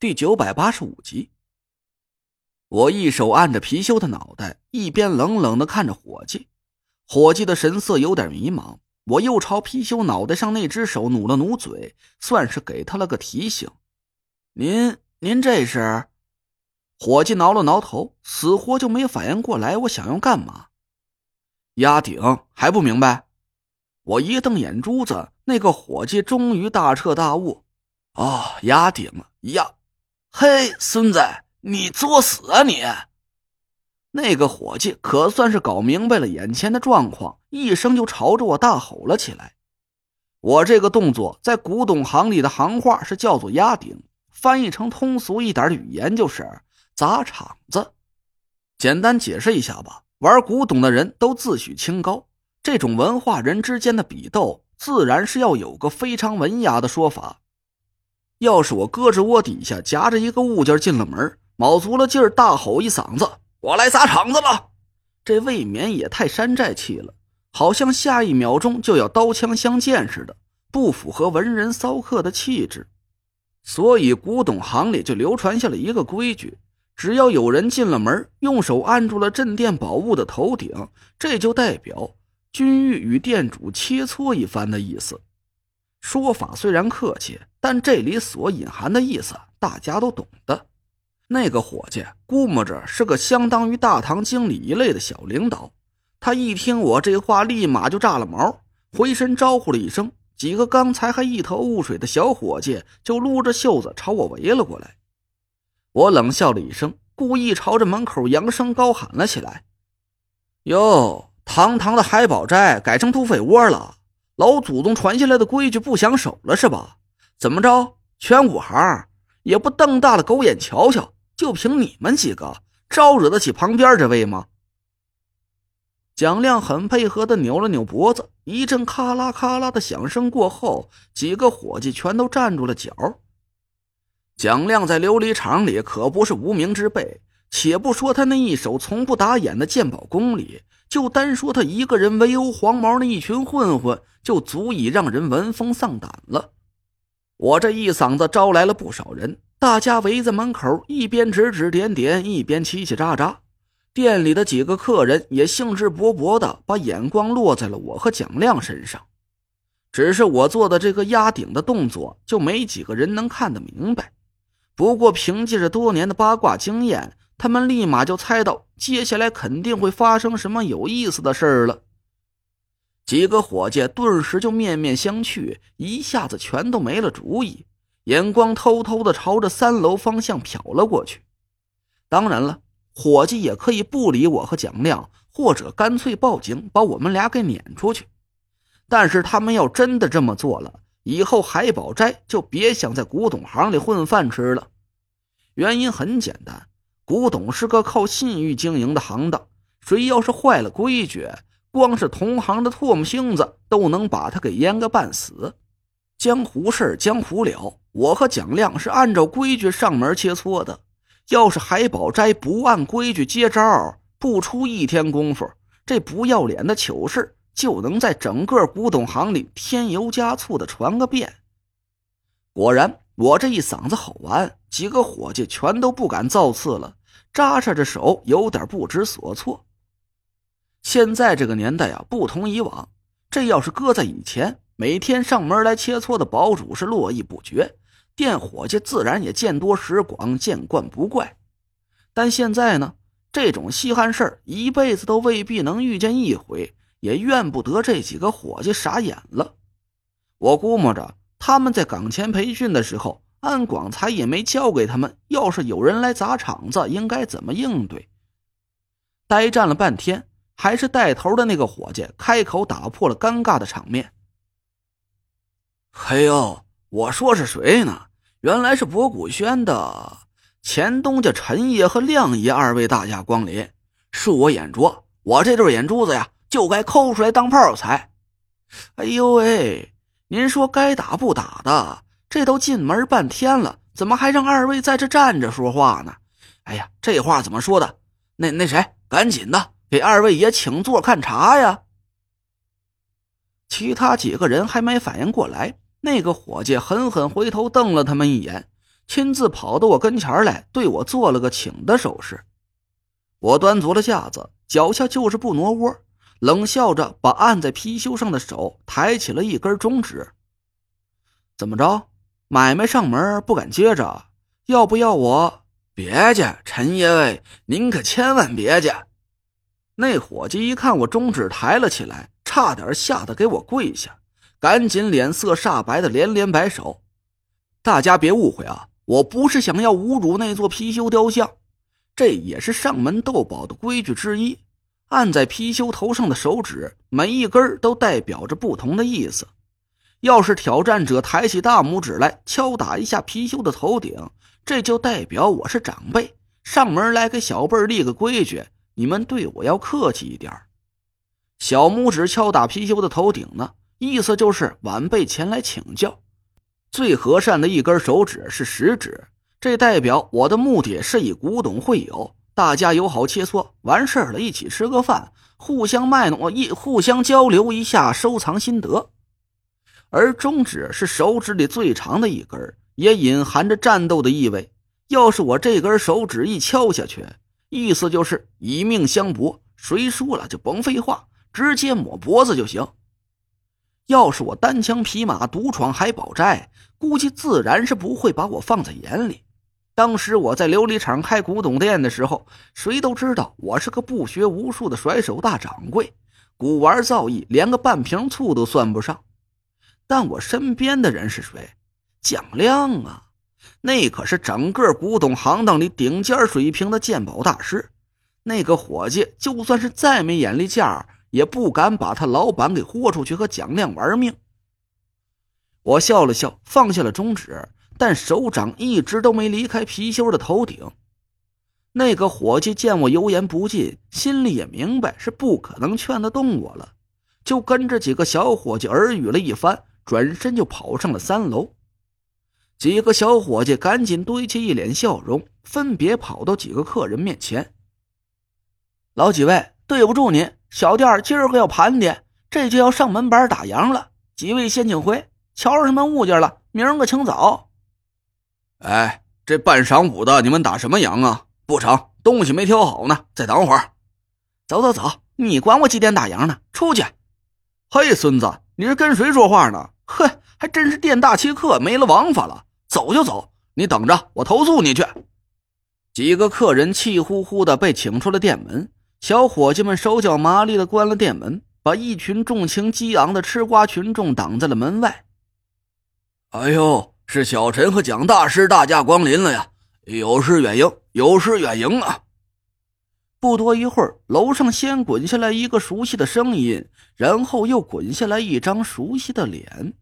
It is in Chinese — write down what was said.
第九百八十五集，我一手按着貔貅的脑袋，一边冷冷的看着伙计。伙计的神色有点迷茫，我又朝貔貅脑袋上那只手努了努嘴，算是给他了个提醒。您您这是？伙计挠了挠头，死活就没反应过来我想要干嘛。压顶还不明白？我一瞪眼珠子，那个伙计终于大彻大悟。哦，压顶压。嘿，孙子，你作死啊你！那个伙计可算是搞明白了眼前的状况，一声就朝着我大吼了起来。我这个动作在古董行里的行话是叫做压顶，翻译成通俗一点的语言就是砸场子。简单解释一下吧，玩古董的人都自诩清高，这种文化人之间的比斗，自然是要有个非常文雅的说法。要是我胳肢窝底下夹着一个物件进了门，卯足了劲儿大吼一嗓子：“我来砸场子了！”这未免也太山寨气了，好像下一秒钟就要刀枪相见似的，不符合文人骚客的气质。所以古董行里就流传下了一个规矩：只要有人进了门，用手按住了镇店宝物的头顶，这就代表君玉与店主切磋一番的意思。说法虽然客气，但这里所隐含的意思大家都懂的。那个伙计估摸着是个相当于大堂经理一类的小领导，他一听我这话，立马就炸了毛，回身招呼了一声，几个刚才还一头雾水的小伙计就撸着袖子朝我围了过来。我冷笑了一声，故意朝着门口扬声高喊了起来：“哟，堂堂的海宝斋改成土匪窝了！”老祖宗传下来的规矩不想守了是吧？怎么着？全武行也不瞪大了狗眼瞧瞧？就凭你们几个，招惹得起旁边这位吗？蒋亮很配合的扭了扭脖子，一阵咔啦咔啦的响声过后，几个伙计全都站住了脚。蒋亮在琉璃厂里可不是无名之辈，且不说他那一手从不打眼的鉴宝功力。就单说他一个人围殴黄毛那一群混混，就足以让人闻风丧胆了。我这一嗓子招来了不少人，大家围在门口，一边指指点点，一边叽叽喳喳。店里的几个客人也兴致勃勃的把眼光落在了我和蒋亮身上。只是我做的这个压顶的动作，就没几个人能看得明白。不过凭借着多年的八卦经验。他们立马就猜到接下来肯定会发生什么有意思的事儿了。几个伙计顿时就面面相觑，一下子全都没了主意，眼光偷偷的朝着三楼方向瞟了过去。当然了，伙计也可以不理我和蒋亮，或者干脆报警把我们俩给撵出去。但是他们要真的这么做了，以后海宝斋就别想在古董行里混饭吃了。原因很简单。古董是个靠信誉经营的行当，谁要是坏了规矩，光是同行的唾沫星子都能把他给淹个半死。江湖事江湖了，我和蒋亮是按照规矩上门切磋的。要是海宝斋不按规矩接招，不出一天功夫，这不要脸的糗事就能在整个古董行里添油加醋的传个遍。果然，我这一嗓子吼完，几个伙计全都不敢造次了。扎扎着手，有点不知所措。现在这个年代啊，不同以往。这要是搁在以前，每天上门来切磋的堡主是络绎不绝，店伙计自然也见多识广，见惯不怪。但现在呢，这种稀罕事儿一辈子都未必能遇见一回，也怨不得这几个伙计傻眼了。我估摸着他们在岗前培训的时候。安广才也没教给他们，要是有人来砸场子，应该怎么应对。呆站了半天，还是带头的那个伙计开口打破了尴尬的场面：“嘿呦，我说是谁呢？原来是博古轩的前东家陈爷和亮爷二位大驾光临。恕我眼拙，我这对眼珠子呀，就该抠出来当炮才。哎呦喂，您说该打不打的？”这都进门半天了，怎么还让二位在这站着说话呢？哎呀，这话怎么说的？那那谁，赶紧的给二位爷请座看茶呀！其他几个人还没反应过来，那个伙计狠狠回头瞪了他们一眼，亲自跑到我跟前来，对我做了个请的手势。我端足了架子，脚下就是不挪窝，冷笑着把按在貔貅上的手抬起了一根中指。怎么着，买卖上门不敢接着？要不要我？别介，陈爷喂，您可千万别介！那伙计一看我中指抬了起来，差点吓得给我跪下，赶紧脸色煞白的连连摆手。大家别误会啊，我不是想要侮辱那座貔貅雕像。这也是上门斗宝的规矩之一，按在貔貅头上的手指，每一根都代表着不同的意思。要是挑战者抬起大拇指来敲打一下貔貅的头顶，这就代表我是长辈，上门来给小辈立个规矩，你们对我要客气一点。小拇指敲打貔貅的头顶呢，意思就是晚辈前来请教。最和善的一根手指是食指。这代表我的目的是以古董会友，大家友好切磋，完事儿了一起吃个饭，互相卖弄一互相交流一下收藏心得。而中指是手指里最长的一根，也隐含着战斗的意味。要是我这根手指一敲下去，意思就是以命相搏，谁输了就甭废话，直接抹脖子就行。要是我单枪匹马独闯海宝寨，估计自然是不会把我放在眼里。当时我在琉璃厂开古董店的时候，谁都知道我是个不学无术的甩手大掌柜，古玩造诣连个半瓶醋都算不上。但我身边的人是谁？蒋亮啊，那可是整个古董行当里顶尖水平的鉴宝大师。那个伙计就算是再没眼力见儿，也不敢把他老板给豁出去和蒋亮玩命。我笑了笑，放下了中指。但手掌一直都没离开貔貅的头顶。那个伙计见我油盐不进，心里也明白是不可能劝得动我了，就跟着几个小伙计耳语了一番，转身就跑上了三楼。几个小伙计赶紧堆起一脸笑容，分别跑到几个客人面前：“老几位，对不住您，小店今儿个要盘点，这就要上门板打烊了。几位先请回，瞧着什么物件了？明儿个请早。”哎，这半晌午的，你们打什么烊啊？不成，东西没挑好呢，再等会儿。走走走，你管我几点打烊呢？出去！嘿，孙子，你是跟谁说话呢？哼，还真是店大欺客，没了王法了。走就走，你等着，我投诉你去。几个客人气呼呼的被请出了店门，小伙计们手脚麻利的关了店门，把一群重情激昂的吃瓜群众挡在了门外。哎呦！是小陈和蒋大师大驾光临了呀！有失远迎，有失远迎啊！不多一会儿，楼上先滚下来一个熟悉的声音，然后又滚下来一张熟悉的脸。